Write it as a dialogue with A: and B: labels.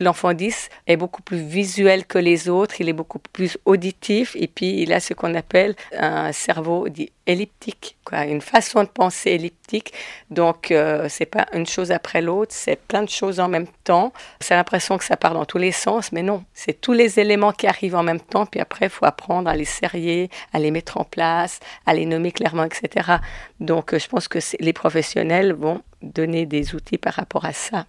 A: L'enfant 10 est beaucoup plus visuel que les autres, il est beaucoup plus auditif et puis il a ce qu'on appelle un cerveau dit elliptique, quoi, une façon de penser elliptique. Donc euh, c'est pas une chose après l'autre, c'est plein de choses en même temps. C'est l'impression que ça part dans tous les sens, mais non, c'est tous les éléments qui arrivent en même temps. Puis après, il faut apprendre à les serrer, à les mettre en place, à les nommer clairement, etc. Donc euh, je pense que les professionnels vont donner des outils par rapport à ça.